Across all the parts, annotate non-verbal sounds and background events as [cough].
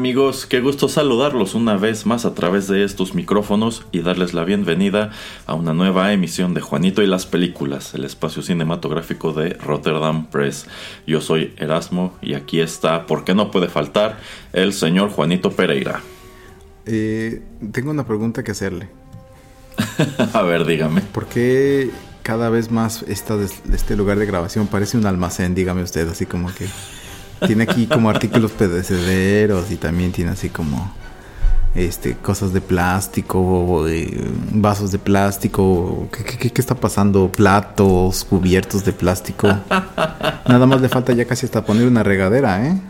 Amigos, qué gusto saludarlos una vez más a través de estos micrófonos y darles la bienvenida a una nueva emisión de Juanito y las Películas, el espacio cinematográfico de Rotterdam Press. Yo soy Erasmo y aquí está, porque no puede faltar, el señor Juanito Pereira. Eh, tengo una pregunta que hacerle. [laughs] a ver, dígame. ¿Por qué cada vez más esta, este lugar de grabación parece un almacén, dígame usted, así como que... Tiene aquí como artículos pedecederos y también tiene así como este cosas de plástico, vasos de plástico. ¿Qué, qué, está pasando? Platos cubiertos de plástico. Nada más le falta ya casi hasta poner una regadera, ¿eh?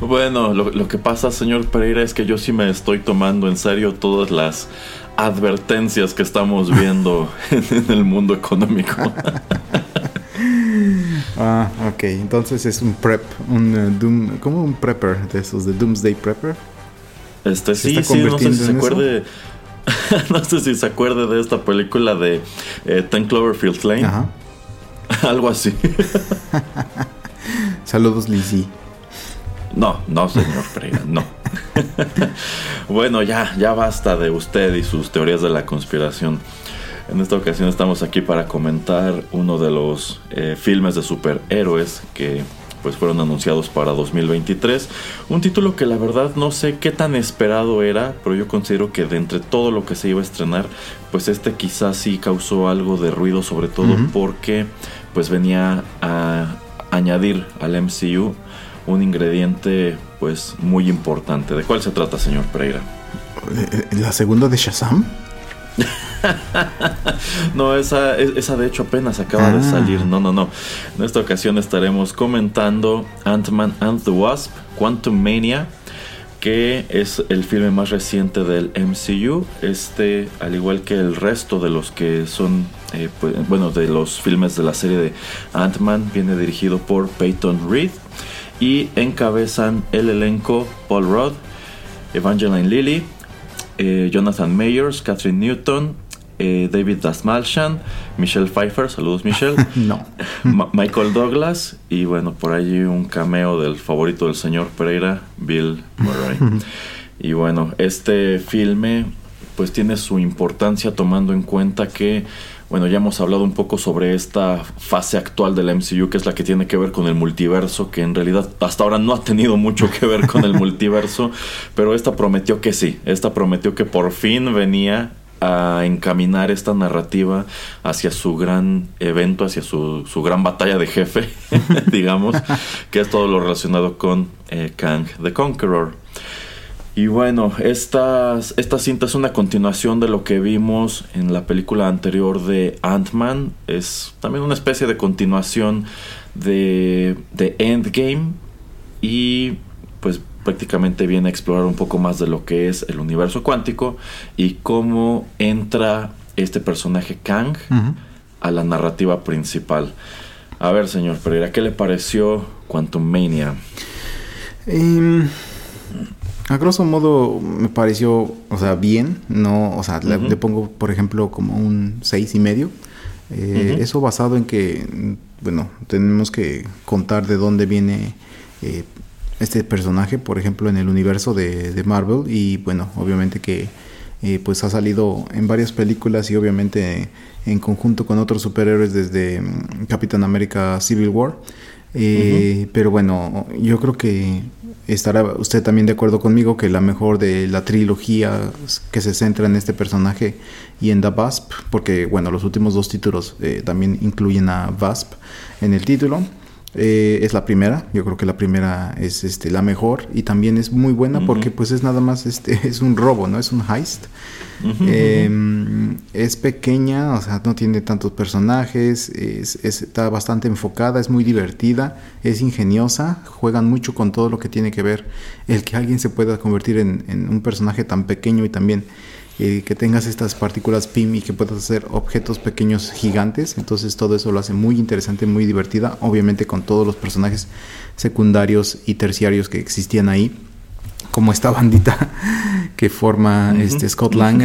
Bueno, lo, lo, que pasa, señor Pereira, es que yo sí me estoy tomando en serio todas las advertencias que estamos viendo [laughs] en el mundo económico. Ah, ok. Entonces es un prep, un uh, doom, como un prepper de esos de Doomsday Prepper. Este sí, sí, no sé si se acuerde. [laughs] no sé si se acuerde de esta película de eh, Ten Cloverfield Lane. Ajá. [laughs] Algo así. [laughs] Saludos, Lizzie. No, no, señor Freire, no. bueno, ya, ya basta de usted y sus teorías de la conspiración. En esta ocasión estamos aquí para comentar uno de los eh, filmes de superhéroes que pues fueron anunciados para 2023. Un título que la verdad no sé qué tan esperado era, pero yo considero que de entre todo lo que se iba a estrenar, pues este quizás sí causó algo de ruido, sobre todo porque pues venía a añadir al MCU un ingrediente pues muy importante. ¿De cuál se trata, señor Pereira? Eh, eh, ¿La segunda de Shazam? [laughs] no, esa, esa de hecho apenas acaba de ah. salir. No, no, no. En esta ocasión estaremos comentando Ant-Man and the Wasp, Quantum Mania, que es el filme más reciente del MCU. Este, al igual que el resto de los que son, eh, pues, bueno, de los filmes de la serie de Ant-Man, viene dirigido por Peyton Reed y encabezan el elenco Paul Rudd, Evangeline Lilly, eh, Jonathan Mayers, Catherine Newton, eh, David Dasmalshan, Michelle Pfeiffer, saludos Michelle, [laughs] no. [laughs] Michael Douglas y bueno, por allí un cameo del favorito del señor Pereira, Bill Murray. [laughs] y bueno, este filme pues tiene su importancia tomando en cuenta que bueno, ya hemos hablado un poco sobre esta fase actual de la MCU, que es la que tiene que ver con el multiverso, que en realidad hasta ahora no ha tenido mucho que ver con el multiverso, [laughs] pero esta prometió que sí, esta prometió que por fin venía a encaminar esta narrativa hacia su gran evento, hacia su, su gran batalla de jefe, [laughs] [laughs] digamos, que es todo lo relacionado con eh, Kang the Conqueror. Y bueno, esta, esta cinta es una continuación de lo que vimos en la película anterior de Ant-Man. Es también una especie de continuación de, de Endgame. Y pues prácticamente viene a explorar un poco más de lo que es el universo cuántico y cómo entra este personaje Kang a la narrativa principal. A ver, señor Pereira, ¿qué le pareció Quantum Mania? Em, a grosso modo me pareció, o sea, bien, no, o sea, le, pongo, por ejemplo, como un seis y medio. Eh, eso basado en que, bueno, tenemos que contar de dónde viene eh, este personaje, por ejemplo, en el universo de, Marvel. Y, bueno, obviamente que eh, pues ha salido en varias películas y obviamente en conjunto con otros superhéroes desde mm, Capitán América Civil War. Eh, pero bueno, yo creo que estará usted también de acuerdo conmigo que la mejor de la trilogía que se centra en este personaje y en The Vasp, porque bueno, los últimos dos títulos eh, también incluyen a Vasp en el título. Eh, es la primera, yo creo que la primera es este, la mejor y también es muy buena porque pues es nada más, este, [laughs] es un robo, ¿no? Es un heist. Em, es pequeña, o sea, no tiene tantos personajes, está bastante enfocada, es muy divertida, es ingeniosa, juegan mucho con todo lo que tiene que ver el que alguien se pueda convertir en, en un personaje tan pequeño y también que tengas estas partículas PIM y que puedas hacer objetos pequeños gigantes. Entonces todo eso lo hace muy interesante, muy divertida, obviamente con todos los personajes secundarios y terciarios que existían ahí, como esta bandita [laughs] que forma este Scott Lang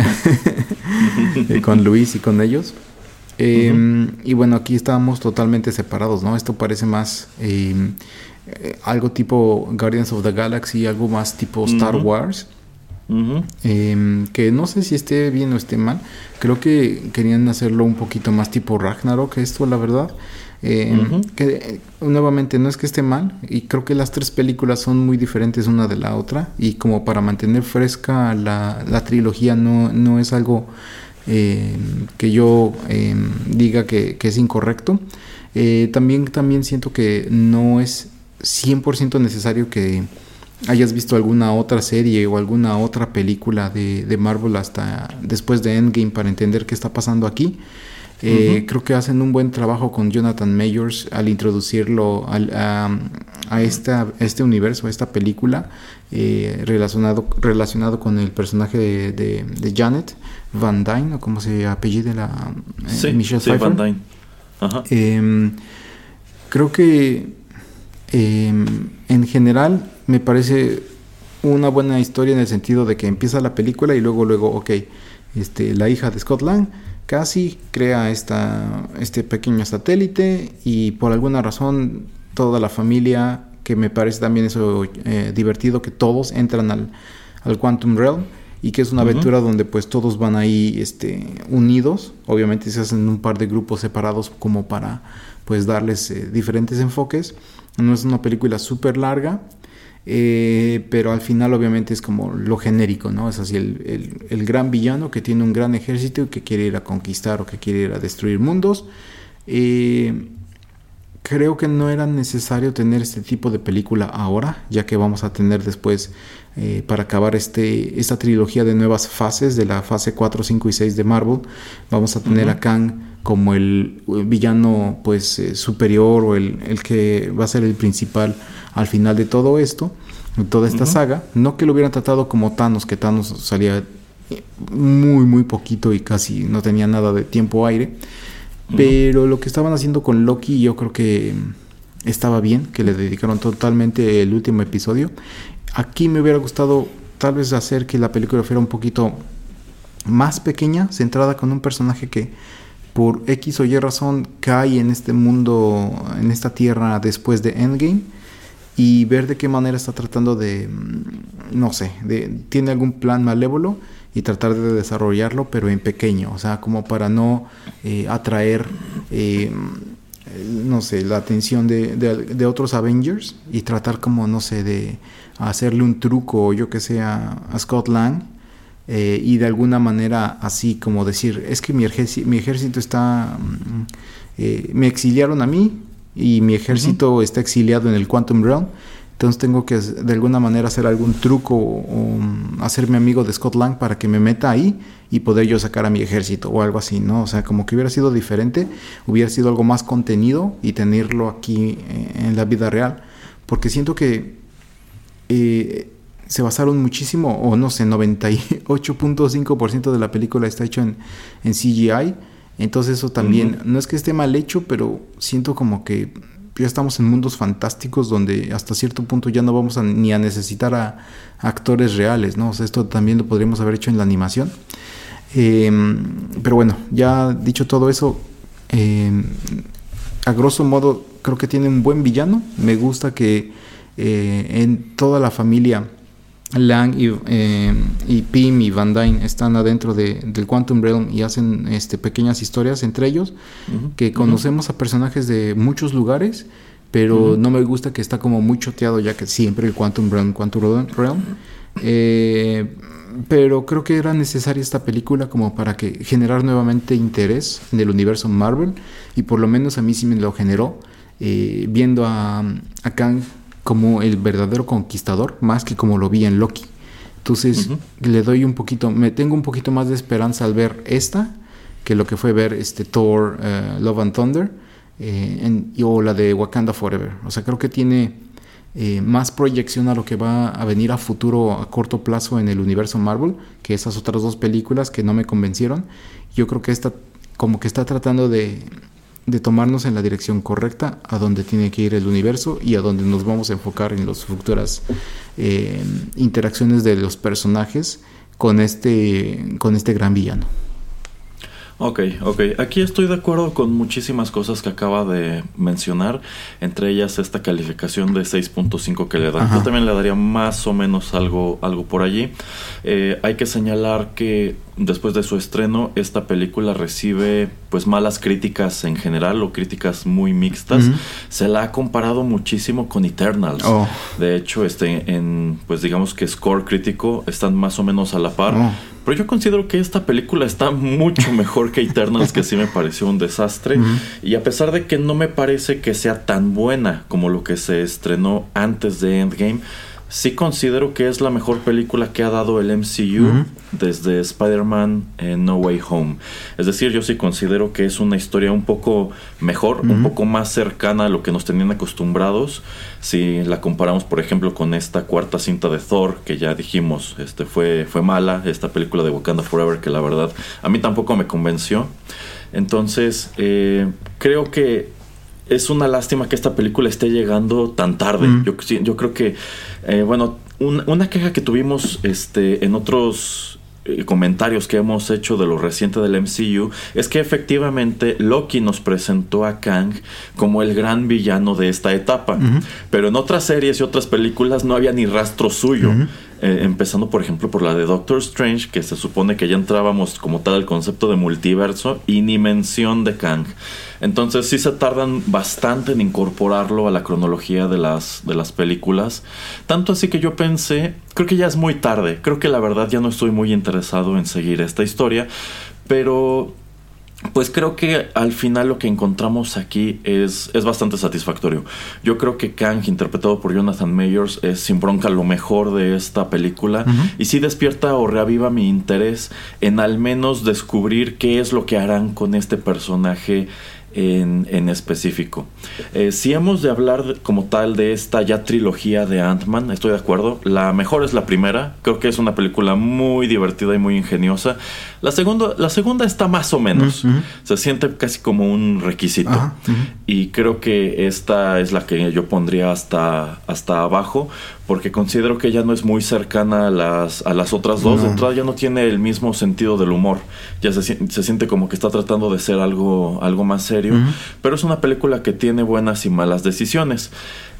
[laughs] con Luis y con ellos. Em, y bueno, aquí estábamos totalmente separados, ¿no? Esto parece más em, eh, algo tipo Guardians of the Galaxy, algo más tipo Star Wars. Em, que no sé si esté bien o esté mal. Creo que querían hacerlo un poquito más tipo Ragnarok, esto, la verdad. Em, que eh, nuevamente no es que esté mal, y creo que las tres películas son muy diferentes una de la otra. Y como para mantener fresca la, la trilogía, no, no es algo em, que yo diga que, que, es incorrecto. Eh, también, también siento que no es 100% necesario que hayas visto alguna otra serie o alguna otra película de, Marvel hasta después de Endgame para entender qué está pasando aquí. Eh, creo que hacen un buen trabajo con Jonathan Mayors al introducirlo a, esta, este universo, a esta película, eh, relacionado, relacionado con el personaje de, Janet Van Dyne, o como se apellida la eh, Michelle sí, Van Dyne. Em, creo que em, en general me parece una buena historia en el sentido de que empieza la película y luego, luego, ok, este, la hija de Scott Lang casi crea esta, este pequeño satélite y por alguna razón toda la familia, que me parece también eso eh, divertido, que todos entran al, al Quantum Realm y que es una aventura donde pues todos van ahí este, unidos, obviamente se hacen un par de grupos separados como para pues darles eh, diferentes enfoques. No es una película súper larga, eh, pero al final obviamente es como lo genérico, ¿no? Es así el, el, gran villano que tiene un gran ejército y que quiere ir a conquistar o que quiere ir a destruir mundos. Eh, creo que no era necesario tener este tipo de película ahora, ya que vamos a tener después, eh, para acabar este, esta trilogía de nuevas fases, de la fase 4, 5 y 6 de Marvel, vamos a tener a Kang como el villano pues superior o el, el, que va a ser el principal al final de todo esto, toda esta saga. No que lo hubieran tratado como Thanos, que Thanos salía muy, muy poquito y casi no tenía nada de tiempo aire. Pero lo que estaban haciendo con Loki, yo creo que estaba bien, que le dedicaron totalmente el último episodio. Aquí me hubiera gustado tal vez hacer que la película fuera un poquito más pequeña, centrada con un personaje que por X o Y razón cae en este mundo, en esta tierra después de Endgame y ver de qué manera está tratando de, mm, no sé, de, tiene algún plan malévolo y tratar de desarrollarlo, pero en pequeño, o sea, como para no eh, atraer, eh, no sé, la atención de, de, otros Avengers y tratar como, no sé, de hacerle un truco o yo que sé a, Scott Lang. Eh, y de alguna manera así como decir, es que mi ejército, mi ejército está, mm, me exiliaron a mí, y mi ejército está exiliado en el Quantum Realm. Entonces tengo que de alguna manera hacer algún truco o, hacerme amigo de Scott Lang para que me meta ahí y poder yo sacar a mi ejército o algo así, ¿no? O sea, como que hubiera sido diferente, hubiera sido algo más contenido y tenerlo aquí eh, en la vida real. Porque siento que eh, se basaron muchísimo, o no sé, 98.5% de la película está hecho en, en CGI entonces eso también, no es que esté mal hecho, pero siento como que ya estamos en mundos fantásticos donde hasta cierto punto ya no vamos ni a necesitar a, actores reales, ¿no? Esto también lo podríamos haber hecho en la animación. Em, pero bueno, ya dicho todo eso, em, a grosso modo creo que tiene un buen villano. Me gusta que eh, en toda la familia Lang y, eh, y, Pym y Van Dyne están adentro de, del Quantum Realm y hacen este, pequeñas historias entre ellos, que conocemos a personajes de muchos lugares, pero no me gusta que está como muy choteado ya que siempre el Quantum Realm, Quantum Realm. Eh, pero creo que era necesaria esta película como para que generar nuevamente interés en el universo Marvel y por lo menos a mí sí me lo generó eh, viendo a, a Kang como el verdadero conquistador, más que como lo vi en Loki. Entonces le doy un poquito, me tengo un poquito más de esperanza al ver esta que lo que fue ver este Thor, eh, Love and Thunder eh, o la de Wakanda Forever. O sea, creo que tiene eh, más proyección a lo que va a venir a futuro a corto plazo en el universo Marvel que esas otras dos películas que no me convencieron. Yo creo que esta como que está tratando de de tomarnos en la dirección correcta a donde tiene que ir el universo y a donde nos vamos a enfocar en las futuras eh, interacciones de los personajes con este, con este gran villano. Ok, ok. Aquí estoy de acuerdo con muchísimas cosas que acaba de mencionar, entre ellas esta calificación de 6.5 que le dan. Yo también le daría más o menos algo, algo por allí. Eh, hay que señalar que después de su estreno, esta película recibe pues malas críticas en general o críticas muy mixtas. Se la ha comparado muchísimo con Eternals. Oh. De hecho, este, en pues digamos que score crítico están más o menos a la par. Oh. Pero yo considero que esta película está mucho mejor que Eternals, que sí me pareció un desastre. Y a pesar de que no me parece que sea tan buena como lo que se estrenó antes de Endgame, sí considero que es la mejor película que ha dado el MCU desde Spider-Man en No Way Home. Es decir, yo sí considero que es una historia un poco mejor, un poco más cercana a lo que nos tenían acostumbrados. Si la comparamos, por ejemplo, con esta cuarta cinta de Thor, que ya dijimos, este fue, fue mala, esta película de Wakanda Forever, que la verdad a mí tampoco me convenció. Entonces, eh, creo que es una lástima que esta película esté llegando tan tarde. Yo, yo creo que, eh, bueno, una queja que tuvimos este, en otros eh, comentarios que hemos hecho de lo reciente del MCU es que efectivamente Loki nos presentó a Kang como el gran villano de esta etapa. Pero en otras series y otras películas no había ni rastro suyo. Eh, empezando por ejemplo por la de Doctor Strange, que se supone que ya entrábamos como tal al concepto de multiverso y ni mención de Kang. Entonces sí se tardan bastante en incorporarlo a la cronología de las, de las películas. Tanto así que yo pensé, creo que ya es muy tarde, creo que la verdad ya no estoy muy interesado en seguir esta historia, pero pues creo que al final lo que encontramos aquí es, es bastante satisfactorio. Yo creo que Kang, interpretado por Jonathan Mayers, es sin bronca lo mejor de esta película. Y sí despierta o reaviva mi interés en al menos descubrir qué es lo que harán con este personaje en, específico. Eh, si hemos de hablar como tal de esta ya trilogía de Ant-Man, estoy de acuerdo. La mejor es la primera. Creo que es una película muy divertida y muy ingeniosa. La segunda, la segunda está más o menos. Se siente casi como un requisito. Y creo que esta es la que yo pondría hasta, hasta abajo porque considero que ya no es muy cercana a las, a las otras dos. De entrada ya no tiene el mismo sentido del humor. Ya se, se siente como que está tratando de ser algo, algo más serio. Pero es una película que tiene buenas y malas decisiones.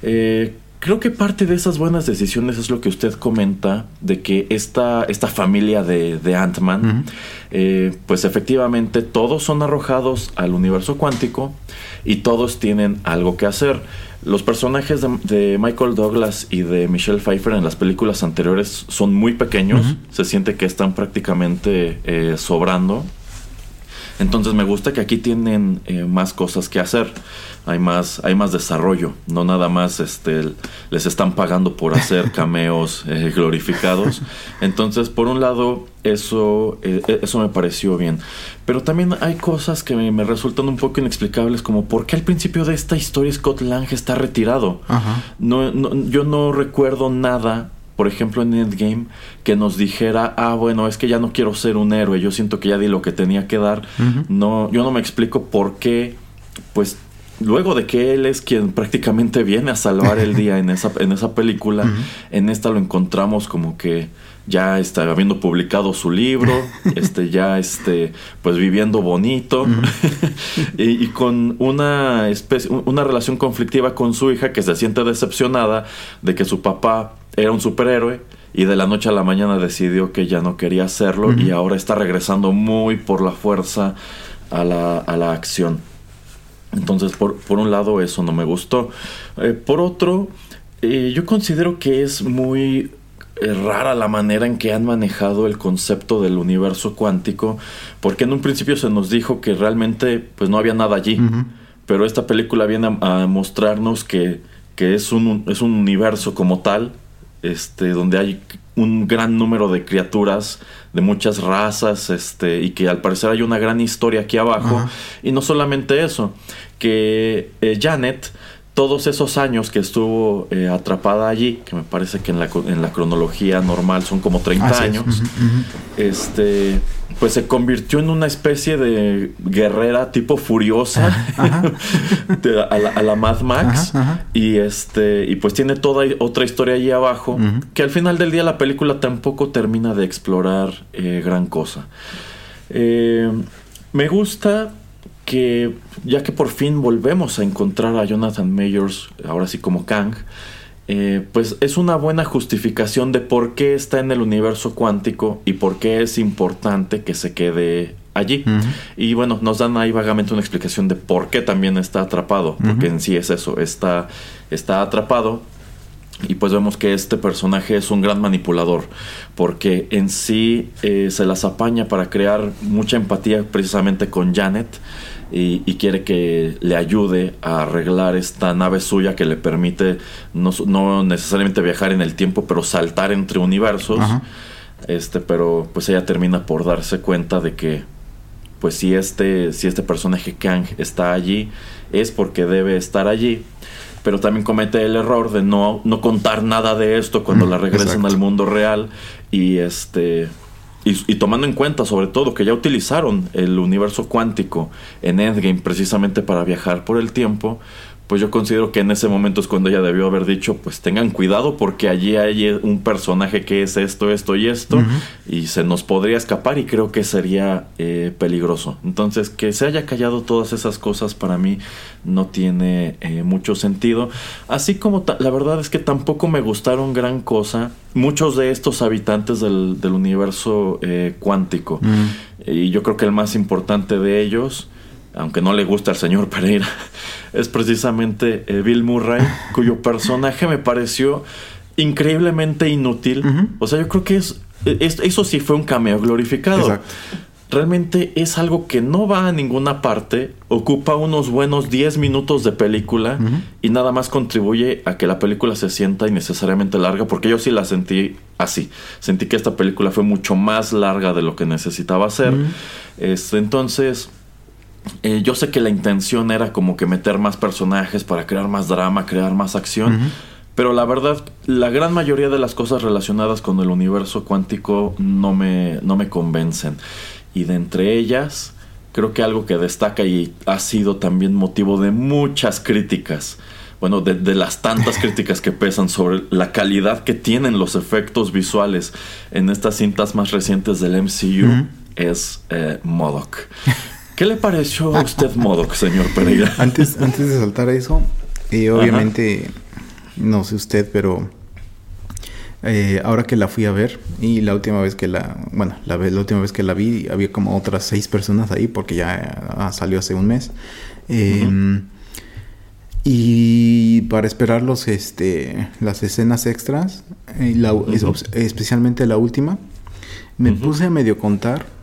Eh, creo que parte de esas buenas decisiones es lo que usted comenta de que esta, esta familia de, de Ant-Man, eh, pues efectivamente todos son arrojados al universo cuántico y todos tienen algo que hacer. Los personajes de, Michael Douglas y de Michelle Pfeiffer en las películas anteriores son muy pequeños, se siente que están prácticamente eh, sobrando. Entonces me gusta que aquí tienen eh, más cosas que hacer, hay más, hay más desarrollo, no nada más este, les están pagando por hacer [laughs] cameos eh, glorificados. Entonces, por un lado, eso, eh, eso me pareció bien. Pero también hay cosas que me, resultan un poco inexplicables, como por qué al principio de esta historia Scott Lang está retirado. No, yo no recuerdo nada por ejemplo, en Endgame, que nos dijera, ah, bueno, es que ya no quiero ser un héroe, yo siento que ya di lo que tenía que dar. No, yo no me explico por qué, pues, luego de que él es quien prácticamente viene a salvar el día en esa, en esa película, en esta lo encontramos como que ya está habiendo publicado su libro, [laughs] este, ya este, pues viviendo bonito. [laughs] Y, con una especie, una relación conflictiva con su hija que se siente decepcionada de que su papá era un superhéroe y de la noche a la mañana decidió que ya no quería hacerlo y ahora está regresando muy por la fuerza a la, a la acción. Entonces, por, por, un lado, eso no me gustó. Eh, por otro, eh, yo considero que es muy eh, rara la manera en que han manejado el concepto del universo cuántico, porque en un principio se nos dijo que realmente pues no había nada allí, pero esta película viene a, mostrarnos que, que, es, un, es un universo como tal, este, donde hay un gran número de criaturas de muchas razas, este, y que al parecer hay una gran historia aquí abajo, y no solamente eso, que eh, Janet todos esos años que estuvo eh, atrapada allí, que me parece que en la, en la cronología normal son como 30 años, este pues se convirtió en una especie de guerrera tipo furiosa [laughs] a, la, Mad Max y este y pues tiene toda otra historia allí abajo que al final del día la película tampoco termina de explorar eh, gran cosa. Eh, me gusta que ya que por fin volvemos a encontrar a Jonathan Mayors, ahora sí como Kang, eh, pues es una buena justificación de por qué está en el universo cuántico y por qué es importante que se quede allí. Y bueno, nos dan ahí vagamente una explicación de por qué también está atrapado, porque en sí es eso, está, está atrapado. Y pues vemos que este personaje es un gran manipulador, porque en sí eh, se las apaña para crear mucha empatía precisamente con Janet y, quiere que le ayude a arreglar esta nave suya que le permite no, necesariamente viajar en el tiempo, pero saltar entre universos. Este, pero pues ella termina por darse cuenta de que pues si este, si este personaje Kang está allí, es porque debe estar allí. Pero también comete el error de no, no contar nada de esto cuando la regresan al mundo real. Y este y, tomando en cuenta sobre todo que ya utilizaron el universo cuántico en Endgame precisamente para viajar por el tiempo, pues yo considero que en ese momento es cuando ella debió haber dicho, pues tengan cuidado porque allí hay un personaje que es esto, esto y esto, y se nos podría escapar y creo que sería eh, peligroso. Entonces, que se haya callado todas esas cosas para mí no tiene eh, mucho sentido. Así como la verdad es que tampoco me gustaron gran cosa muchos de estos habitantes del, universo eh, cuántico. Y yo creo que el más importante de ellos aunque no le gusta al señor Pereira, [laughs] es precisamente eh, Bill Murray, cuyo personaje me pareció increíblemente inútil. O sea, yo creo que es, eso sí fue un cameo glorificado. Realmente es algo que no va a ninguna parte, ocupa unos buenos 10 minutos de película y nada más contribuye a que la película se sienta innecesariamente larga, porque yo sí la sentí así. Sentí que esta película fue mucho más larga de lo que necesitaba ser. este, entonces, eh, yo sé que la intención era como que meter más personajes para crear más drama, crear más acción. Pero la verdad, la gran mayoría de las cosas relacionadas con el universo cuántico no me, no me convencen. Y de entre ellas, creo que algo que destaca y ha sido también motivo de muchas críticas, bueno, de, las tantas [laughs] críticas que pesan sobre la calidad que tienen los efectos visuales en estas cintas más recientes del MCU, es eh, Modoc. [laughs] ¿Qué le pareció a usted Modoc, señor Pereira? [laughs] Antes, antes de saltar a eso, y obviamente, no sé usted, pero eh, ahora que la fui a ver y la última vez que la, bueno, la, la, última vez que la vi había como otras seis personas ahí porque ya ah, salió hace un mes. Em, y para esperar los, este, las escenas extras, eh, especialmente la última, me puse a medio contar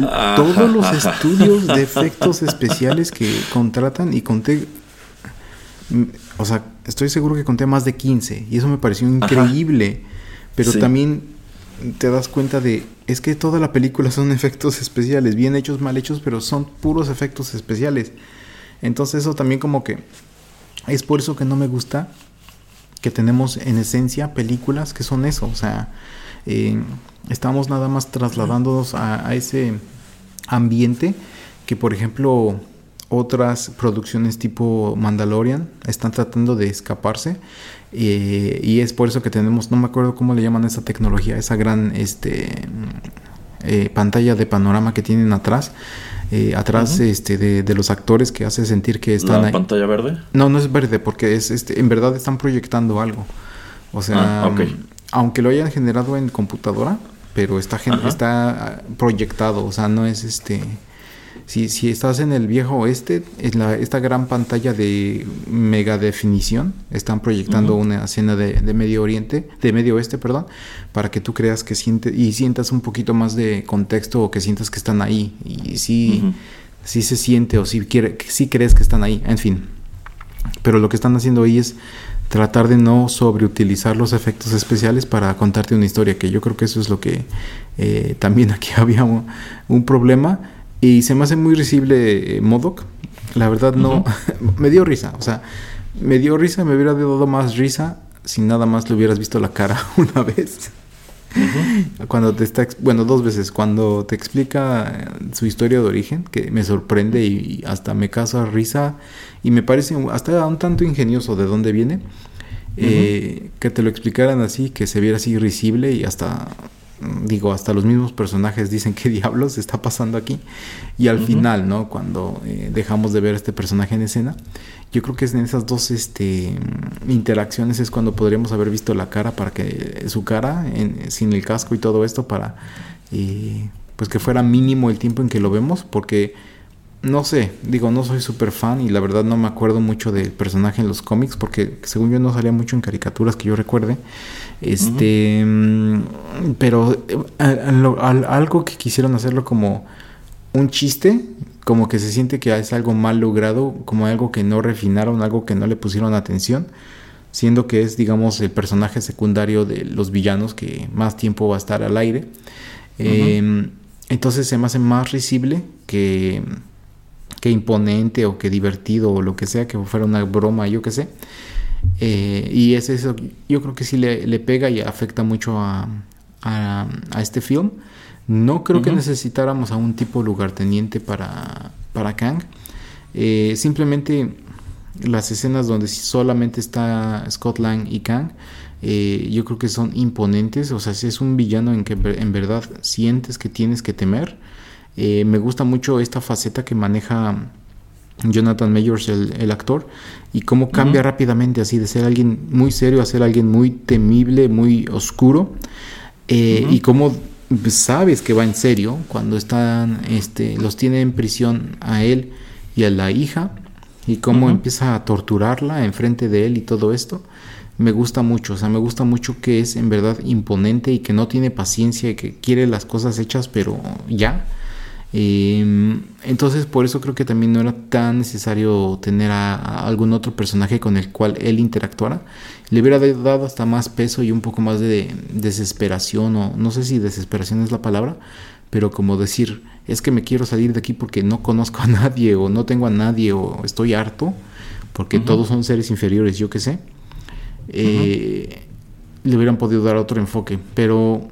todos los [laughs] estudios de efectos especiales que contratan y conté, mm, o sea, estoy seguro que conté más de 15 y eso me pareció increíble, pero también te das cuenta de, es que toda la película son [laughs] efectos especiales, bien hechos, mal hechos, pero son puros efectos especiales. Entonces eso también como que es por eso que no me gusta que tenemos en esencia películas que son eso, o sea, eh, estamos nada más trasladándonos a, ese ambiente que, por ejemplo, otras producciones tipo Mandalorian están tratando de escaparse eh, y es por eso que tenemos, no me acuerdo cómo le llaman esa tecnología, esa gran este, eh, pantalla de panorama que tienen atrás. atrás este de, los actores que hace sentir que están ¿La pantalla verde? No, no es verde porque es este en verdad están proyectando algo. O sea, ah, aunque lo hayan generado en computadora, pero está, está proyectado, o sea, no es este... Si, si estás en el viejo oeste, en la, esta gran pantalla de mega definición, están proyectando una escena de, Medio Oriente, de Medio Oeste, perdón, para que tú creas que sientes y sientas un poquito más de contexto o que sientas que están ahí. Y sí, sí se siente o si quiere, sí crees que están ahí, en fin. Pero lo que están haciendo ahí es tratar de no sobreutilizar los efectos especiales para contarte una historia, que yo creo que eso es lo que eh, también aquí [laughs] había un, problema. Y se me hace muy risible eh, Modoc. La verdad no, [laughs] me dio risa, o sea, me dio risa, me hubiera dado más risa si nada más le hubieras visto la cara [laughs] una vez. Cuando te está, bueno, dos veces, cuando te explica su historia de origen, que me sorprende y, hasta me causa risa y me parece hasta un tanto ingenioso de dónde viene, eh, que te lo explicaran así, que se viera así risible y hasta digo, hasta los mismos personajes dicen qué diablos está pasando aquí. Y al final, ¿no? Cuando eh, dejamos de ver a este personaje en escena, yo creo que es en esas dos este, interacciones es cuando podríamos haber visto la cara para que su cara sin el casco y todo esto para eh, pues que fuera mínimo el tiempo en que lo vemos porque no sé, digo, no soy súper fan y la verdad no me acuerdo mucho del personaje en los cómics porque según yo no salía mucho en caricaturas que yo recuerde. Este, mm, pero eh, algo que quisieron hacerlo como un chiste, como que se siente que es algo mal logrado, como algo que no refinaron, algo que no le pusieron atención, siendo que es, digamos, el personaje secundario de los villanos que más tiempo va a estar al aire. Em, entonces se me hace más risible que que imponente o que divertido o lo que sea, que fuera una broma, yo qué sé. Eh, y es eso, yo creo que sí le, pega y afecta mucho a, a, este film. No creo que necesitáramos a un tipo lugarteniente para, para Kang. Eh, simplemente las escenas donde solamente está Scott Lang y Kang, eh, yo creo que son imponentes. O sea, si es un villano en que en verdad sientes que tienes que temer. Eh, me gusta mucho esta faceta que maneja Jonathan Mayors, el, actor, y cómo cambia rápidamente así de ser alguien muy serio a ser alguien muy temible, muy oscuro, eh, y cómo sabes que va en serio cuando están, este, los tiene en prisión a él y a la hija, y cómo empieza a torturarla enfrente de él y todo esto. Me gusta mucho, o sea, me gusta mucho que es en verdad imponente y que no tiene paciencia y que quiere las cosas hechas, pero ya Em, entonces por eso creo que también no era tan necesario tener a, algún otro personaje con el cual él interactuara. Le hubiera dado hasta más peso y un poco más de desesperación o no sé si desesperación es la palabra, pero como decir, es que me quiero salir de aquí porque no conozco a [laughs] nadie o no tengo a nadie o estoy harto porque todos son seres inferiores, yo qué sé. Eh, le hubieran podido dar otro enfoque, pero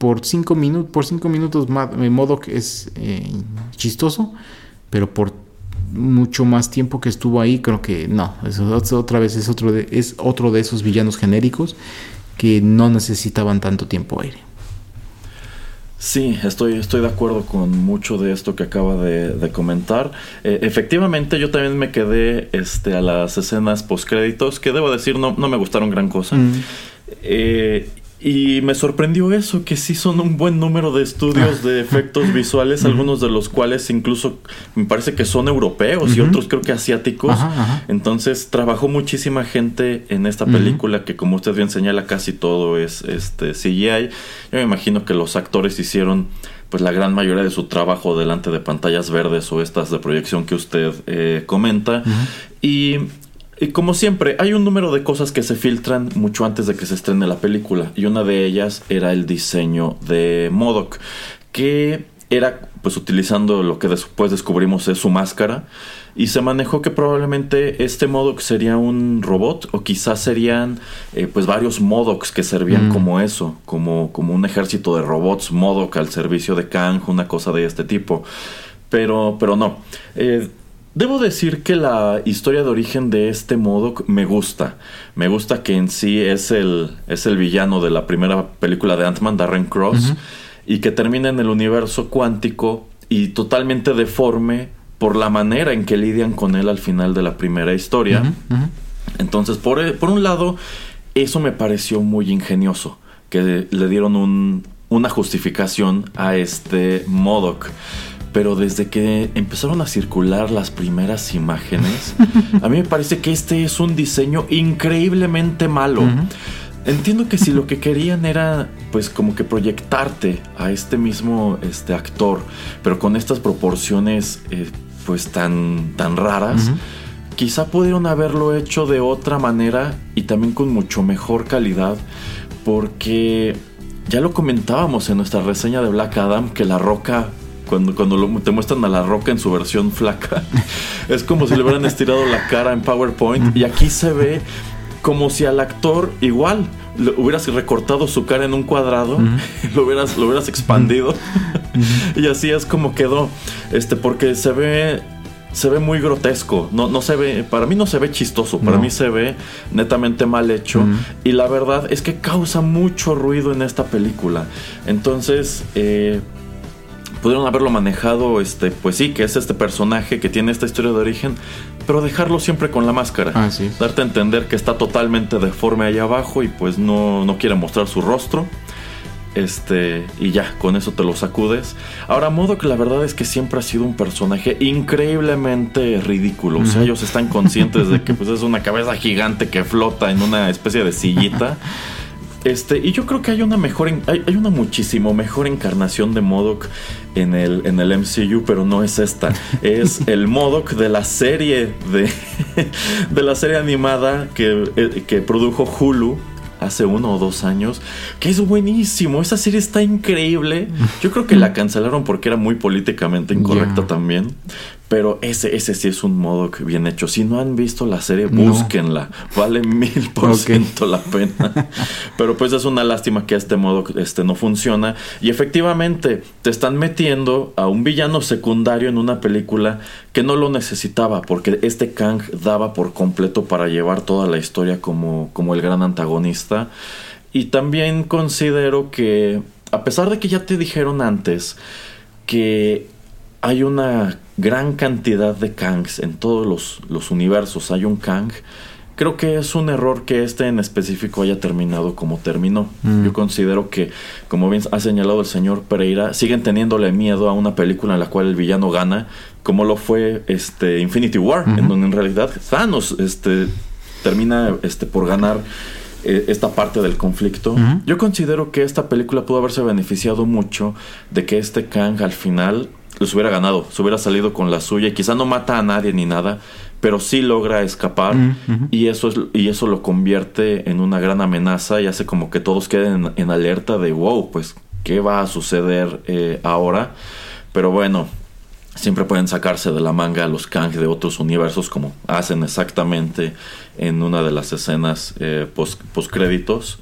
por cinco minutos, por cinco minutos modo que es eh, chistoso, pero por mucho más tiempo que estuvo ahí, creo que no, eso otra vez es otro de, es otro de esos villanos genéricos que no necesitaban tanto tiempo aire. Sí, estoy, estoy de acuerdo con mucho de esto que acaba de, comentar. Eh, efectivamente, yo también me quedé este, a las escenas postcréditos, que debo decir no, no me gustaron gran cosa. Mm. Eh, y me sorprendió eso, que sí son un buen número de estudios de efectos visuales, algunos de los cuales incluso me parece que son europeos y otros creo que asiáticos. Entonces trabajó muchísima gente en esta película que como usted bien señala casi todo es este CGI. Yo me imagino que los actores hicieron pues la gran mayoría de su trabajo delante de pantallas verdes o estas de proyección que usted eh, comenta. Y y como siempre, hay un número de cosas que se filtran mucho antes de que se estrene la película. Y una de ellas era el diseño de Modoc, que era pues utilizando lo que después descubrimos es su máscara. Y se manejó que probablemente este Modoc sería un robot o quizás serían eh, pues varios Modocs que servían mm. como eso, como, como un ejército de robots Modoc al servicio de Kang, una cosa de este tipo. Pero, pero no. Eh, Debo decir que la historia de origen de este modo me gusta. Me gusta que en sí es el, es el villano de la primera película de Ant-Man, Darren Cross, y que termina en el universo cuántico y totalmente deforme por la manera en que lidian con él al final de la primera historia. Entonces, por, por un lado, eso me pareció muy ingenioso que le dieron un, una justificación a este Modoc. Pero desde que empezaron a circular las primeras imágenes, [laughs] a mí me parece que este es un diseño increíblemente malo. Entiendo que si lo que [laughs] querían era pues como que proyectarte a este mismo este actor, pero con estas proporciones eh, pues tan, tan raras, quizá pudieron haberlo hecho de otra manera y también con mucho mejor calidad, porque ya lo comentábamos en nuestra reseña de Black Adam, que la roca cuando, cuando te muestran a la roca en su versión flaca. [laughs] es como si le hubieran estirado la cara en PowerPoint. Y aquí se ve como si al actor igual le hubieras recortado su cara en un cuadrado, [laughs] lo hubieras, lo hubieras expandido. [laughs] y así es como quedó. Este, porque se ve. Se ve muy grotesco. No, no se ve. Para mí no se ve chistoso. Para mí se ve netamente mal hecho. Y la verdad es que causa mucho ruido en esta película. Entonces. Eh, pudieron haberlo manejado, este, pues sí, que es este personaje que tiene esta historia de origen, pero dejarlo siempre con la máscara. Ah, sí. Darte a entender que está totalmente deforme ahí abajo y pues no, no quiere mostrar su rostro. Este, y ya, con eso te lo sacudes. Ahora, modo que la verdad es que siempre ha sido un personaje increíblemente ridículo. O sea, ellos están conscientes de que pues, es una cabeza gigante que flota en una especie de sillita. [laughs] Este, y yo creo que hay una mejor, hay, una muchísimo mejor encarnación de Modoc en el, en el MCU, pero no es esta. [laughs] Es el Modoc de la serie de, [laughs] de la serie animada que, eh, que produjo Hulu hace uno o dos años, que es buenísimo. Esa serie está increíble. Yo creo que la cancelaron porque era muy políticamente incorrecta también. Pero ese, ese sí es un modo bien hecho. Si no han visto la serie, búsquenla. Vale [laughs] mil por ciento la pena. Pero pues es una lástima que este modo este, no funciona. Y efectivamente, te están metiendo a un villano secundario en una película que no lo necesitaba. Porque este Kang daba por completo para llevar toda la historia como, como el gran antagonista. Y también considero que, a pesar de que ya te dijeron antes que hay una gran cantidad de Kangs en todos los, universos. Hay un Kang. Creo que es un error que este en específico haya terminado como terminó. Mm. Yo considero que, como bien ha señalado el señor Pereira, siguen teniéndole miedo a una película en la cual el villano gana, como lo fue este Infinity War, en donde en realidad Thanos este, termina este, por ganar eh, esta parte del conflicto. Yo considero que esta película pudo haberse beneficiado mucho de que este Kang al final los hubiera ganado, se hubiera salido con la suya y quizá no mata a nadie ni nada, pero sí logra escapar y eso es y eso lo convierte en una gran amenaza y hace como que todos queden en, alerta de wow, pues qué va a suceder eh, ahora. Pero bueno, siempre pueden sacarse de la manga a los Kang de otros universos como hacen exactamente en una de las escenas eh, post, créditos.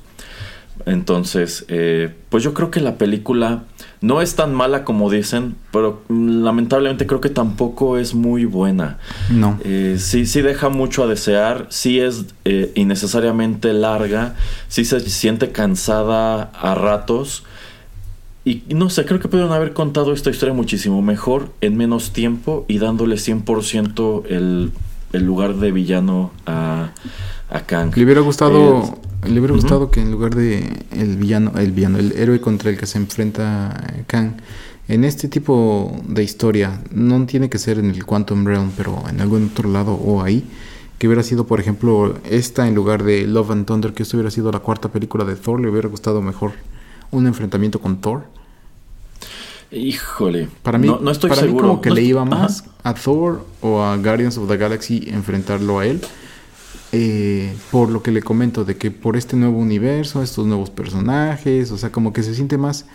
Entonces, eh, pues yo creo que la película no es tan mala como dicen, pero lamentablemente creo que tampoco es muy buena. No. Eh, sí, sí deja mucho a desear, sí es eh, innecesariamente larga, sí se siente cansada a ratos. Y no sé, creo que pudieron haber contado esta historia muchísimo mejor, en menos tiempo y dándole 100% el, el lugar de villano a, a Kang. Le hubiera gustado, eh, le hubiera gustado que en lugar de el villano, el villano, el héroe contra el que se enfrenta Kang, en este tipo de historia, no tiene que ser en el Quantum Realm, pero en algún otro lado o ahí, que hubiera sido, por ejemplo, esta en lugar de Love and Thunder, que esto hubiera sido la cuarta película de Thor, le hubiera gustado mejor un enfrentamiento con Thor. Híjole, para mí, no, estoy para seguro. Mí como que le iba más a Thor o a Guardians of the Galaxy enfrentarlo a él eh, por lo que le comento, de que por este nuevo universo, estos nuevos personajes, o sea, como que se siente más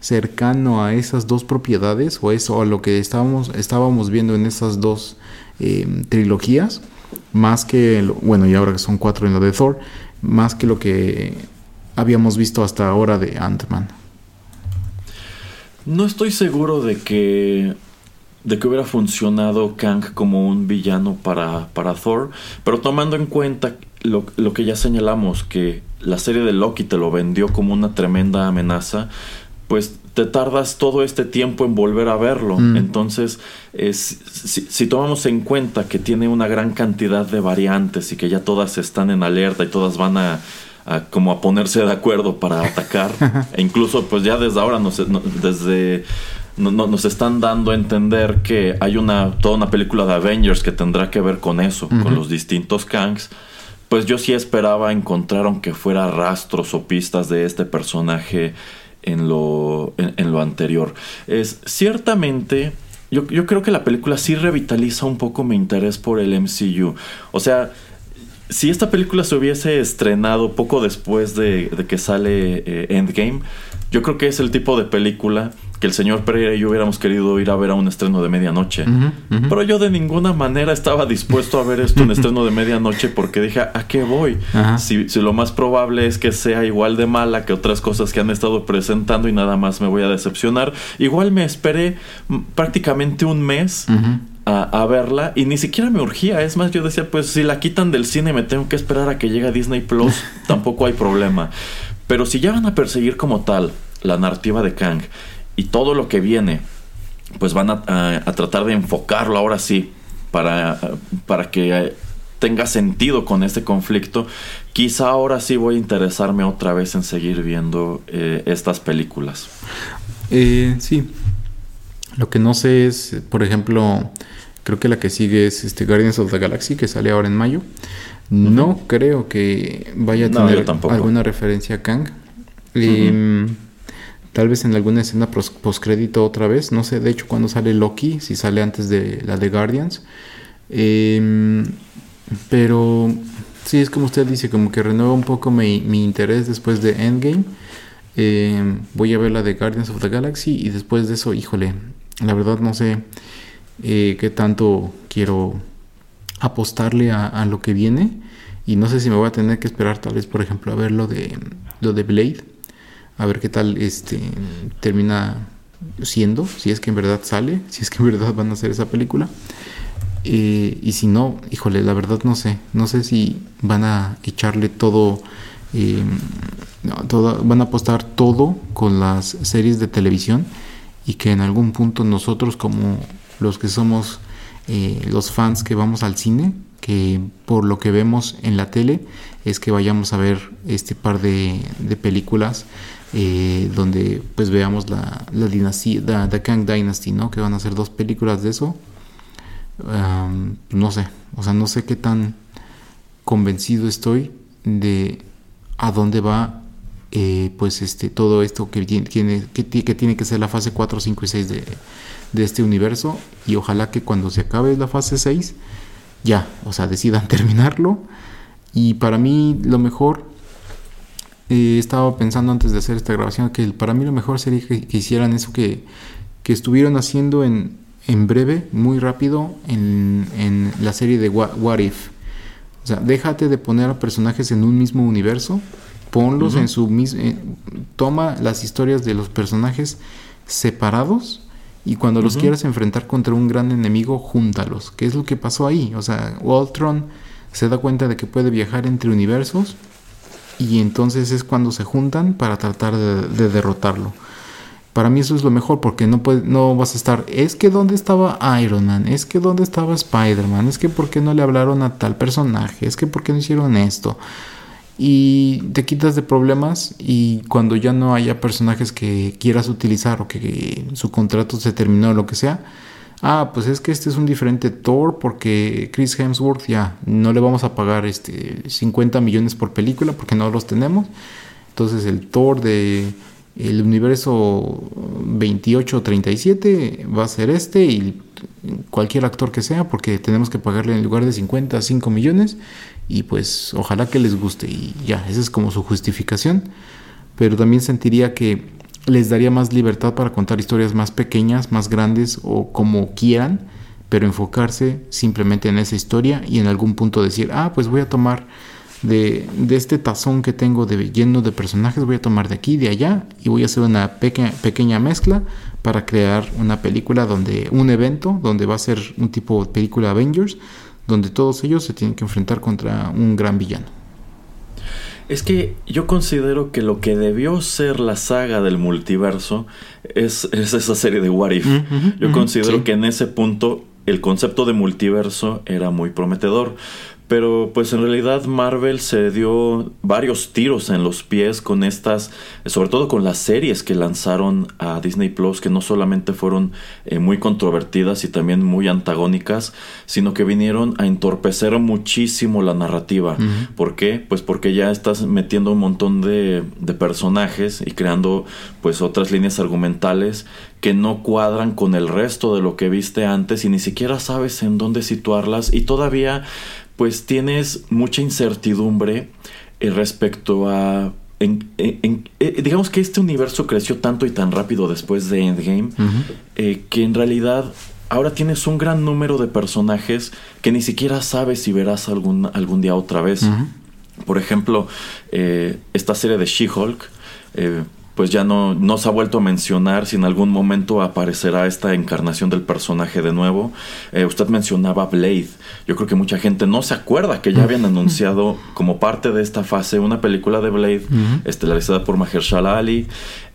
cercano a esas dos propiedades o eso a lo que estábamos, estábamos viendo en esas dos eh, trilogías, más que, bueno, y ahora que son cuatro en lo de Thor, más que lo que habíamos visto hasta ahora de Ant-Man. No estoy seguro de que de que hubiera funcionado Kang como un villano para, para Thor, pero tomando en cuenta lo, que ya señalamos, que la serie de Loki te lo vendió como una tremenda amenaza, pues te tardas todo este tiempo en volver a verlo. Mm. Entonces, si, si, tomamos en cuenta que tiene una gran cantidad de variantes y que ya todas están en alerta y todas van a, como a ponerse de acuerdo para atacar. [laughs] e incluso pues ya desde ahora nos, desde nos están dando a entender que hay una toda una película de Avengers que tendrá que ver con eso, con los distintos Kangs. Pues yo sí esperaba encontrar aunque fuera rastros o pistas de este personaje en lo, en, lo anterior. Es ciertamente yo, yo, creo que la película sí revitaliza un poco mi interés por el MCU. O sea, si esta película se hubiese estrenado poco después de, que sale eh, Endgame, yo creo que es el tipo de película que el señor Pereira y yo hubiéramos querido ir a ver a un estreno de medianoche. Pero yo de ninguna manera estaba dispuesto a ver esto un [laughs] estreno de medianoche porque dije, ¿a qué voy? Si, si, lo más probable es que sea igual de mala que otras cosas que han estado presentando y nada más me voy a decepcionar. Igual me esperé prácticamente un mes a, verla y ni siquiera me urgía. Es más, yo decía, pues si la quitan del cine me tengo que esperar a que llegue a Disney Plus, [laughs] tampoco hay problema. Pero si ya van a perseguir como tal la narrativa de Kang y todo lo que viene, pues van a, tratar de enfocarlo ahora sí para, para que tenga sentido con este conflicto, quizá ahora sí voy a interesarme otra vez en seguir viendo eh, estas películas. Eh, sí, lo que no sé es, por ejemplo, creo que la que sigue es este Guardians of the Galaxy, que sale ahora en mayo. No creo que vaya a tener alguna referencia a Kang. Em, tal vez en alguna escena postcrédito otra vez. No sé, de hecho, cuando sale Loki, si sale antes de la de Guardians. Em, pero sí, es como usted dice, como que renueva un poco mi, interés después de Endgame. Em, voy a ver la de Guardians of the Galaxy y después de eso, híjole, la verdad no sé eh, qué tanto quiero apostarle a, lo que viene y no sé si me voy a tener que esperar tal vez por ejemplo a ver lo de lo de Blade a ver qué tal este termina siendo si es que en verdad sale si es que en verdad van a hacer esa película. Eh, y si no híjole la verdad no sé no sé si van a echarle todo eh, van a apostar todo con las series de televisión y que en algún punto nosotros como los que somos eh, los fans que vamos al cine, que por lo que vemos en la tele es que vayamos a ver este par de, películas eh, donde pues veamos la, la dinastía, The Kang Dynasty, ¿no? Que van a ser dos películas de eso. no sé, o sea, no sé qué tan convencido estoy de a dónde va eh, pues este, todo esto que tiene, que, tiene que ser la fase 4, 5 y 6 de, este universo y ojalá que cuando se acabe la fase 6 ya, o sea, decidan [laughs] terminarlo y para mí lo mejor eh, estaba pensando antes de hacer esta grabación que para mí lo mejor sería que, hicieran eso que, que, estuvieron haciendo en, en breve, muy rápido en, en la serie de What If o sea, déjate de poner a personajes en un mismo universo ponlos en su mismo... Eh, toma las historias de los personajes separados y cuando los quieras enfrentar contra un gran enemigo, júntalos. ¿Qué es lo que pasó ahí? O sea, Waltron se da cuenta de que puede viajar entre universos y entonces es cuando se juntan para tratar de, derrotarlo. Para mí eso es lo mejor porque no, puede, no vas a estar, es que dónde estaba Iron Man, es que dónde estaba Spider-Man, es que por qué no le hablaron a tal personaje, es que por qué no hicieron esto y te quitas de problemas y cuando ya no haya personajes que quieras utilizar o que su contrato se terminó o lo que sea, ah, pues es que este es un diferente Thor porque Chris Hemsworth ya no le vamos a pagar este 50 millones por película porque no los tenemos. Entonces el Thor de el universo 28-37 va a ser este y cualquier actor que sea porque tenemos que pagarle en lugar de 50 a 5 millones y pues ojalá que les guste y ya, esa es como su justificación, pero también sentiría que les daría más libertad para contar historias más pequeñas, más grandes o como quieran, pero enfocarse simplemente en esa historia y en algún punto decir, ah, pues voy a tomar de, de, este tazón que tengo de lleno de personajes, voy a tomar de aquí, de allá y voy a hacer una pequeña, pequeña mezcla para crear una película donde, un evento donde va a ser un tipo de película Avengers, donde todos ellos se tienen que enfrentar contra un gran villano. Es que yo considero que lo que debió ser la saga del multiverso es, esa serie de What If. yo considero que en ese punto el concepto de multiverso era muy prometedor. Pero pues en realidad Marvel se dio varios tiros en los pies con estas, sobre todo con las series que lanzaron a Disney Plus, que no solamente fueron eh, muy controvertidas y también muy antagónicas, sino que vinieron a entorpecer muchísimo la narrativa. ¿Por qué? Pues porque ya estás metiendo un montón de, de personajes y creando pues otras líneas argumentales que no cuadran con el resto de lo que viste antes y ni siquiera sabes en dónde situarlas y todavía pues tienes mucha incertidumbre eh, respecto a... Eh, digamos que este universo creció tanto y tan rápido después de Endgame eh, que en realidad ahora tienes un gran número de personajes que ni siquiera sabes si verás algún, algún día otra vez. Por ejemplo, esta serie de She-Hulk pues ya no, no se ha vuelto a mencionar si en algún momento aparecerá esta encarnación del personaje de nuevo. Eh, usted mencionaba Blade. Yo creo que mucha gente no se acuerda que ya habían anunciado como parte de esta fase una película de Blade estelarizada por Mahershala Ali.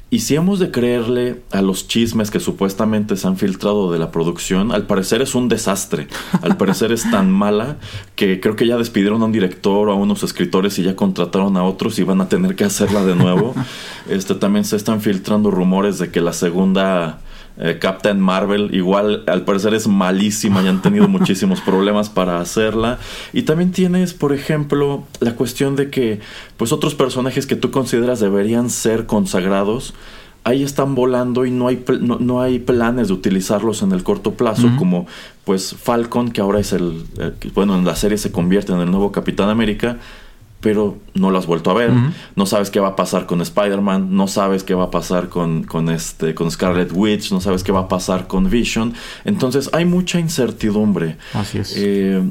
Y si hemos de creerle a los chismes que supuestamente se han filtrado de la producción, al parecer es un desastre. Al parecer es tan mala que creo que ya despidieron a un director o a unos escritores y ya contrataron a otros y van a tener que hacerla de nuevo. [laughs] Este también se están filtrando rumores de que la segunda eh, Captain Marvel igual al parecer es malísima y han tenido [laughs] muchísimos problemas para hacerla. Y también tienes, por ejemplo, la cuestión de que pues otros personajes que tú consideras deberían ser consagrados, ahí están volando y no hay, no, hay planes de utilizarlos en el corto plazo, como pues Falcon, que ahora es el, eh, bueno, en la serie se convierte en el nuevo Capitán América pero no lo has vuelto a ver. No sabes qué va a pasar con Spider-Man, no sabes qué va a pasar con, con, este, con Scarlet Witch, no sabes qué va a pasar con Vision. Entonces hay mucha incertidumbre. Así es. Eh,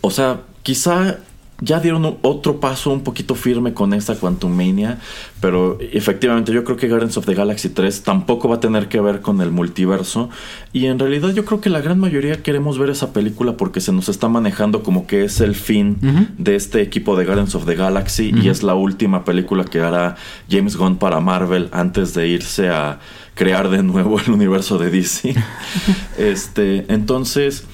o sea, quizá ya dieron otro paso un poquito firme con esta Quantum Mania, pero efectivamente yo creo que Guardians of the Galaxy 3 tampoco va a tener que ver con el multiverso. Y en realidad yo creo que la gran mayoría queremos ver esa película porque se nos está manejando como que es el fin de este equipo de Guardians of the Galaxy y es la última película que hará James Gunn para Marvel antes de irse a crear de nuevo el universo de DC. [laughs] este, entonces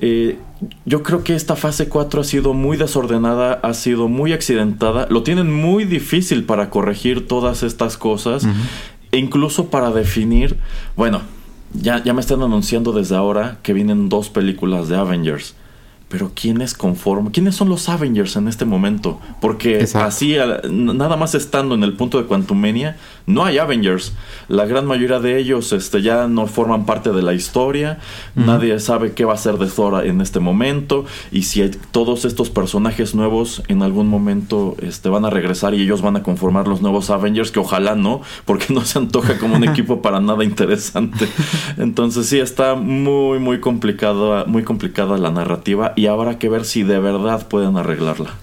eh, yo creo que esta fase 4 ha sido muy desordenada, ha sido muy accidentada. Lo tienen muy difícil para corregir todas estas cosas. E incluso para definir, bueno, ya, ya me están anunciando desde ahora que vienen dos películas de Avengers. Pero ¿quiénes conforman? ¿Quiénes son los Avengers en este momento? Porque así, nada más estando en el punto de Quantumania, no hay Avengers. La gran mayoría de ellos este, ya no forman parte de la historia. Nadie sabe qué va a ser de Thor en este momento. Y si hay todos estos personajes nuevos en algún momento este, van a regresar y ellos van a conformar los nuevos Avengers, que ojalá no, porque [laughs] no se antoja como un equipo para nada interesante. [laughs] Entonces sí, está muy, muy complicada, muy complicada la narrativa y habrá que ver si de verdad pueden arreglarla.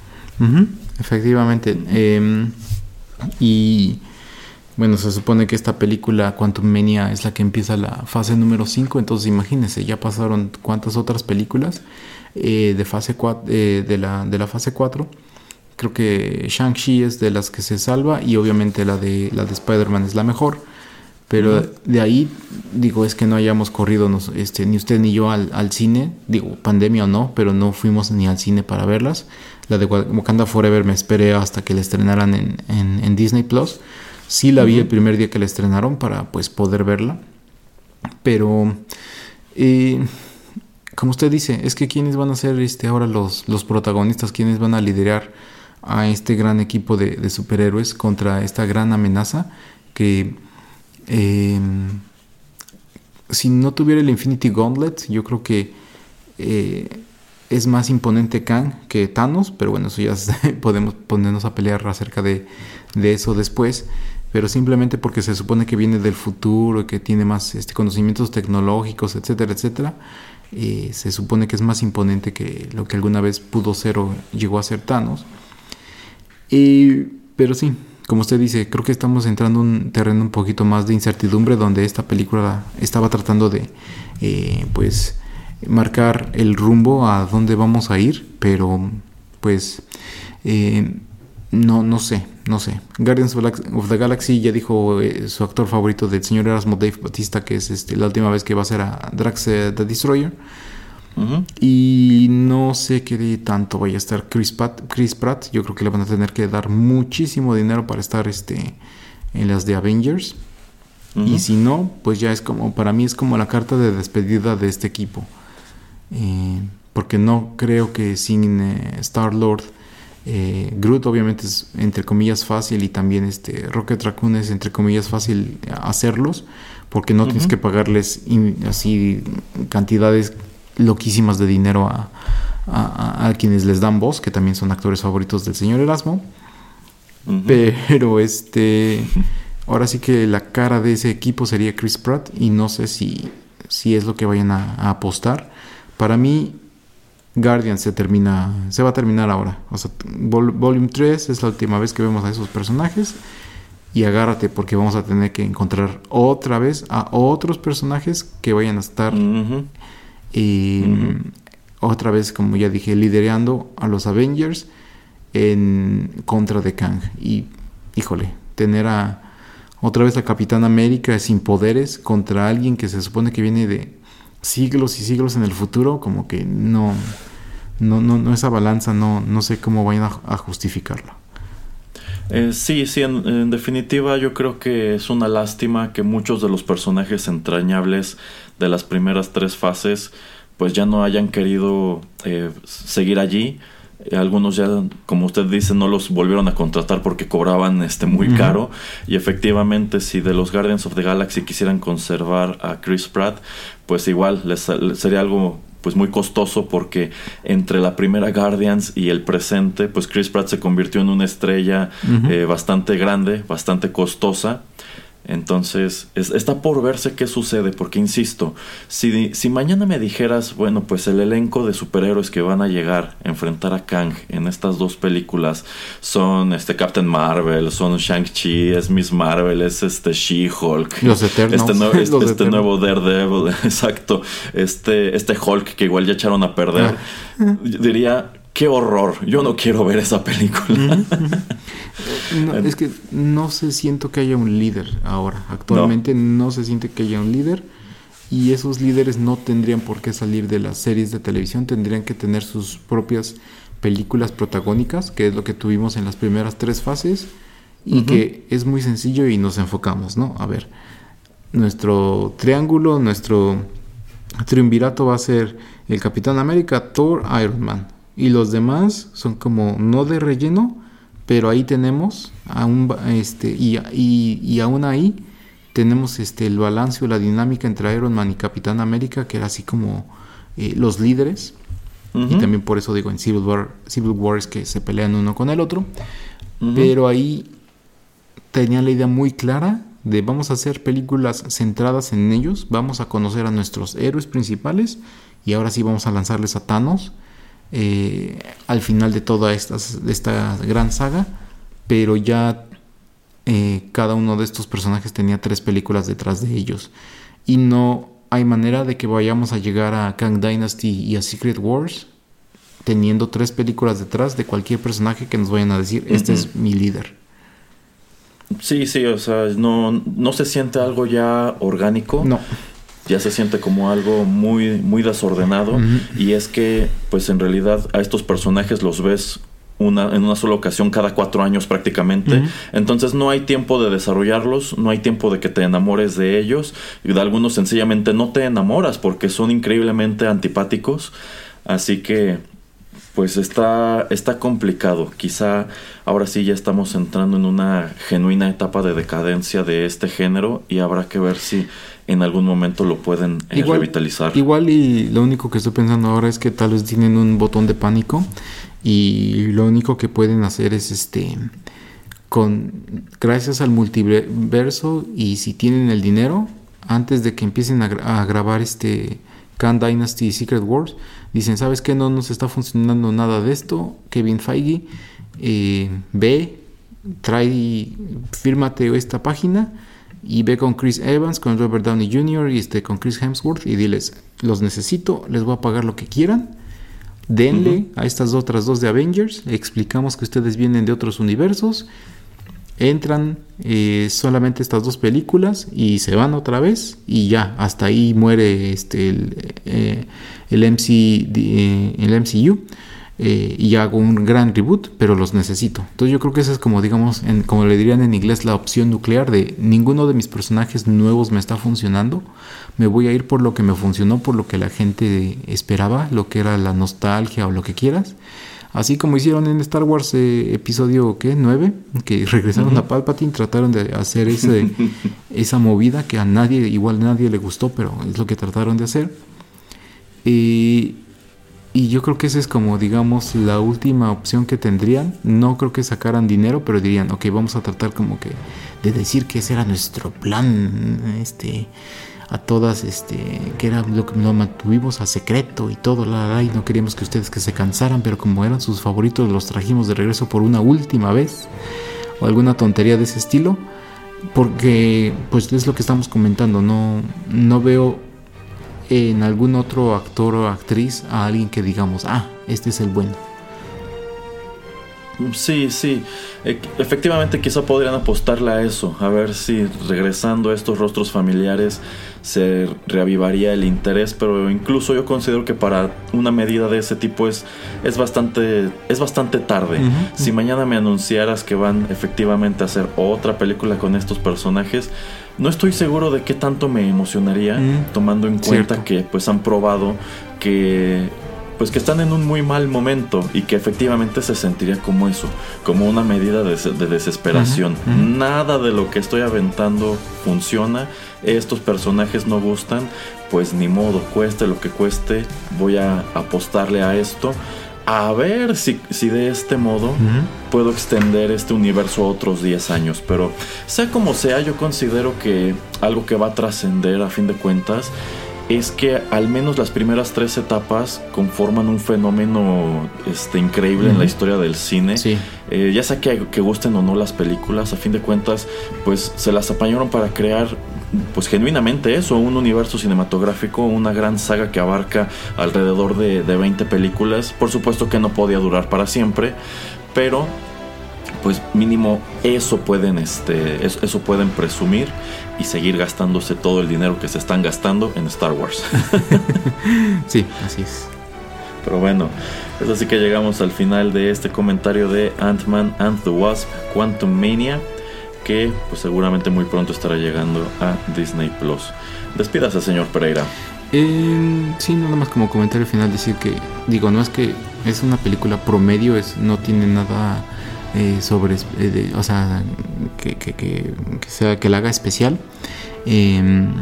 Efectivamente. Em, y bueno, se supone que esta película Quantum Mania es la que empieza la fase número 5, entonces imagínense, ya pasaron cuántas otras películas eh, de, fase eh, de, la, de la fase 4. Creo que Shang-Chi es de las que se salva y obviamente la de, la de Spider-Man es la mejor. Pero de ahí, digo, es que no hayamos corrido este, ni usted ni yo al, cine, digo, pandemia o no, pero no fuimos ni al cine para verlas. La de Wakanda Forever me esperé hasta que la estrenaran en, en, Disney Plus. Sí la vi el primer día que la estrenaron para pues poder verla. Pero, eh, como usted dice, es que quiénes van a ser este, ahora los, los protagonistas, quiénes van a liderar a este gran equipo de, de superhéroes contra esta gran amenaza que eh, si no tuviera el Infinity Gauntlet, yo creo que eh, es más imponente Kang que Thanos, pero bueno, eso ya [laughs] podemos ponernos a pelear acerca de, eso después. Pero simplemente porque se supone que viene del futuro que tiene más este, conocimientos tecnológicos, etcétera, etcétera, eh, se supone que es más imponente que lo que alguna vez pudo ser o llegó a ser Thanos. pero sí, como usted dice, creo que estamos entrando en un terreno un poquito más de incertidumbre donde esta película estaba tratando de, eh, pues, marcar el rumbo a dónde vamos a ir, pero, pues, eh, no, no sé, no sé. Guardians of the Galaxy ya dijo eh, su actor favorito del señor Erasmo Dave Batista que es este, la última vez que va a ser a Drax the Destroyer. Y no sé qué tanto vaya a estar Chris, Pratt. Yo creo que le van a tener que dar muchísimo dinero para estar este, en las de Avengers. Y si no, pues ya es como, para mí es como la carta de despedida de este equipo. Eh, porque no creo que sin eh, Star Lord, eh, Groot obviamente es entre comillas fácil y también este Rocket Raccoon es entre comillas fácil hacerlos, porque no tienes que pagarles así cantidades loquísimas de dinero a, a, quienes les dan voz, que también son actores favoritos del señor Erasmo. Pero este, ahora sí que la cara de ese equipo sería Chris Pratt y no sé si, si es lo que vayan a, apostar. Para mí, Guardian se termina, se va a terminar ahora. O sea, Volume 3 es la última vez que vemos a esos personajes. Y agárrate porque vamos a tener que encontrar otra vez a otros personajes que vayan a estar y otra vez, como ya dije, liderando a los Avengers en contra de Kang. Y, híjole, tener a otra vez a Capitán América sin poderes contra alguien que se supone que viene de siglos y siglos en el futuro, como que no, no, no, esa balanza no, no sé cómo vayan a, justificarla. Eh, sí, sí, en, definitiva yo creo que es una lástima que muchos de los personajes entrañables de las primeras tres fases pues ya no hayan querido eh, seguir allí. Eh, algunos ya, como usted dice, no los volvieron a contratar porque cobraban este muy caro. Y efectivamente, si de los Guardians of the Galaxy quisieran conservar a Chris Pratt, pues igual les, sería algo pues muy costoso porque entre la primera Guardians y el presente, pues Chris Pratt se convirtió en una estrella eh, bastante grande, bastante costosa. Entonces, está por verse qué sucede, porque insisto, si, si, mañana me dijeras, bueno, pues el elenco de superhéroes que van a llegar a enfrentar a Kang en estas dos películas son este Captain Marvel, son Shang-Chi, es Miss Marvel, es este She-Hulk, [laughs] este, este, este nuevo Daredevil, [laughs] exacto, este, este Hulk que igual ya echaron a perder, ah. diría, qué horror, yo no quiero ver esa película. [laughs] es que no se siento que haya un líder ahora. Actualmente no. se siente que haya un líder y esos líderes no tendrían por qué salir de las series de televisión, tendrían que tener sus propias películas protagónicas, que es lo que tuvimos en las primeras tres fases y que es muy sencillo y nos enfocamos, ¿no? A ver, nuestro triángulo, nuestro triunvirato va a ser el Capitán América, Thor, Iron Man. Y los demás son como no de relleno, pero ahí tenemos, aún, este, y, y, aún ahí tenemos este, el balance o la dinámica entre Iron Man y Capitán América, que era así como eh, los líderes. Y también por eso digo en Civil War, Civil War es que se pelean uno con el otro. Pero ahí tenía la idea muy clara de vamos a hacer películas centradas en ellos, vamos a conocer a nuestros héroes principales y ahora sí vamos a lanzarles a Thanos eh, al final de toda esta, esta gran saga, pero ya eh, cada uno de estos personajes tenía tres películas detrás de ellos. Y no hay manera de que vayamos a llegar a Kang Dynasty y a Secret Wars teniendo tres películas detrás de cualquier personaje que nos vayan a decir, este es mi líder. Sí, sí, o sea, no, no se siente algo ya orgánico. No ya se siente como algo muy, muy desordenado. Y es que, pues en realidad, a estos personajes los ves una, en una sola ocasión cada cuatro años prácticamente. Entonces no hay tiempo de desarrollarlos, no hay tiempo de que te enamores de ellos. Y de algunos sencillamente no te enamoras porque son increíblemente antipáticos. Así que, pues está, está complicado. Quizá ahora sí ya estamos entrando en una genuina etapa de decadencia de este género y habrá que ver si en algún momento lo pueden eh, revitalizar. Igual y lo único que estoy pensando ahora es que tal vez tienen un botón de pánico y lo único que pueden hacer es este con gracias al multiverso y si tienen el dinero antes de que empiecen a, grabar este Khan Dynasty y Secret Wars dicen sabes que no nos está funcionando nada de esto Kevin Feige eh, ve trae fírmate esta página y ve con Chris Evans, con Robert Downey Jr. y este, con Chris Hemsworth y diles, los necesito, les voy a pagar lo que quieran. Denle a estas otras dos de Avengers, explicamos que ustedes vienen de otros universos entran eh, solamente estas dos películas y se van otra vez y ya, hasta ahí muere este, el, eh, el, MC, el MCU. Eh, y hago un gran reboot, pero los necesito. Entonces yo creo que esa es como, digamos, en, como le dirían en inglés, la opción nuclear de ninguno de mis personajes nuevos me está funcionando. Me voy a ir por lo que me funcionó, por lo que la gente esperaba, lo que era la nostalgia o lo que quieras. Así como hicieron en Star Wars eh, episodio ¿qué? 9, que [laughs] regresaron a Palpatine, trataron de hacer ese, [laughs] esa movida que a nadie, igual a nadie le gustó, pero es lo que trataron de hacer. Y y yo creo que esa es como, digamos, la última opción que tendrían. No creo que sacaran dinero, pero dirían, ok, vamos a tratar como que de decir que ese era nuestro plan, este, a todas, este, que era lo que lo mantuvimos a secreto y todo, y no queríamos que ustedes que se cansaran, pero como eran sus favoritos, los trajimos de regreso por una última vez, o alguna tontería de ese estilo, porque, pues es lo que estamos comentando, no, no veo en algún otro actor o actriz a alguien que digamos, ah, este es el bueno. Sí, sí. E, efectivamente quizá podrían apostarle a eso, a ver si regresando a estos rostros familiares se reavivaría el interés, pero incluso yo considero que para una medida de ese tipo es, es, bastante, es bastante tarde. Si mañana me anunciaras que van efectivamente a hacer otra película con estos personajes, no estoy seguro de qué tanto me emocionaría, tomando en cuenta que pues han probado que pues que están en un muy mal momento y que efectivamente se sentiría como eso, como una medida de, desesperación. Nada de lo que estoy aventando funciona, estos personajes no gustan, pues ni modo, cueste lo que cueste, voy a apostarle a esto. A ver si, si de este modo puedo extender este universo a otros 10 años. Pero sea como sea, yo considero que algo que va a trascender a fin de cuentas es que al menos las primeras tres etapas conforman un fenómeno este, increíble en la historia del cine. Eh, ya sea que, que, gusten o no las películas, a fin de cuentas, pues se las apañaron para crear pues genuinamente eso, un universo cinematográfico, una gran saga que abarca alrededor de, de 20 películas. Por supuesto que no podía durar para siempre, pero pues mínimo eso pueden este eso, pueden presumir y seguir gastándose todo el dinero que se están gastando en Star Wars. [laughs] sí, así es. Pero bueno, es así que llegamos al final de este comentario de Ant-Man and the Wasp Quantum Mania que pues seguramente muy pronto estará llegando a Disney Plus. Despídase, señor Pereira. Eh, sí, nada más como comentario final decir que digo, no es que es una película promedio, es no tiene nada eh, sobre, eh, o sea, que, sea, que la haga especial. Em,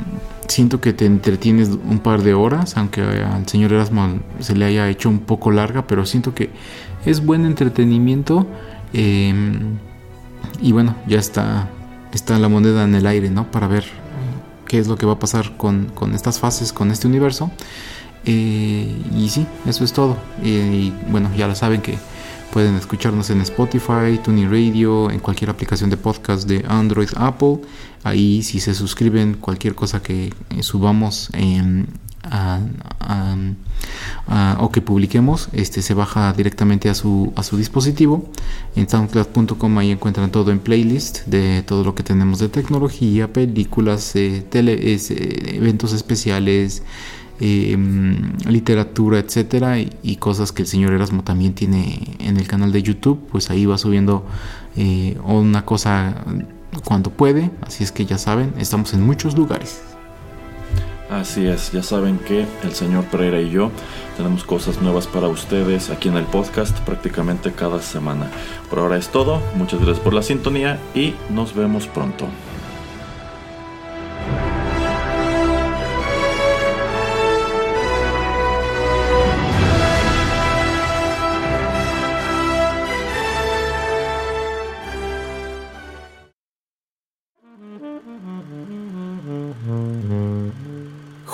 siento que te entretienes un par de horas, aunque al señor Erasmo se le haya hecho un poco larga, pero siento que es buen entretenimiento. Em, y bueno, ya está, está la moneda en el aire, ¿no? Para ver qué es lo que va a pasar con, con estas fases, con este universo. Eh, y sí, eso es todo. y bueno, ya lo saben que Pueden escucharnos en Spotify, Tuning Radio, en cualquier aplicación de podcast de Android, Apple. Ahí si se suscriben, cualquier cosa que subamos o que publiquemos, este se baja directamente a su, a su dispositivo. En soundcloud.com ahí encuentran todo en playlist de todo lo que tenemos de tecnología, películas, eh, eh, eventos especiales Em, literatura, etcétera, y, cosas que el señor Erasmo también tiene en el canal de YouTube, pues ahí va subiendo eh, una cosa cuando puede, así es que ya saben, estamos en muchos lugares. Así es, ya saben que el señor Pereira y yo tenemos cosas nuevas para ustedes aquí en el podcast prácticamente cada semana. Por ahora es todo, muchas gracias por la sintonía y nos vemos pronto.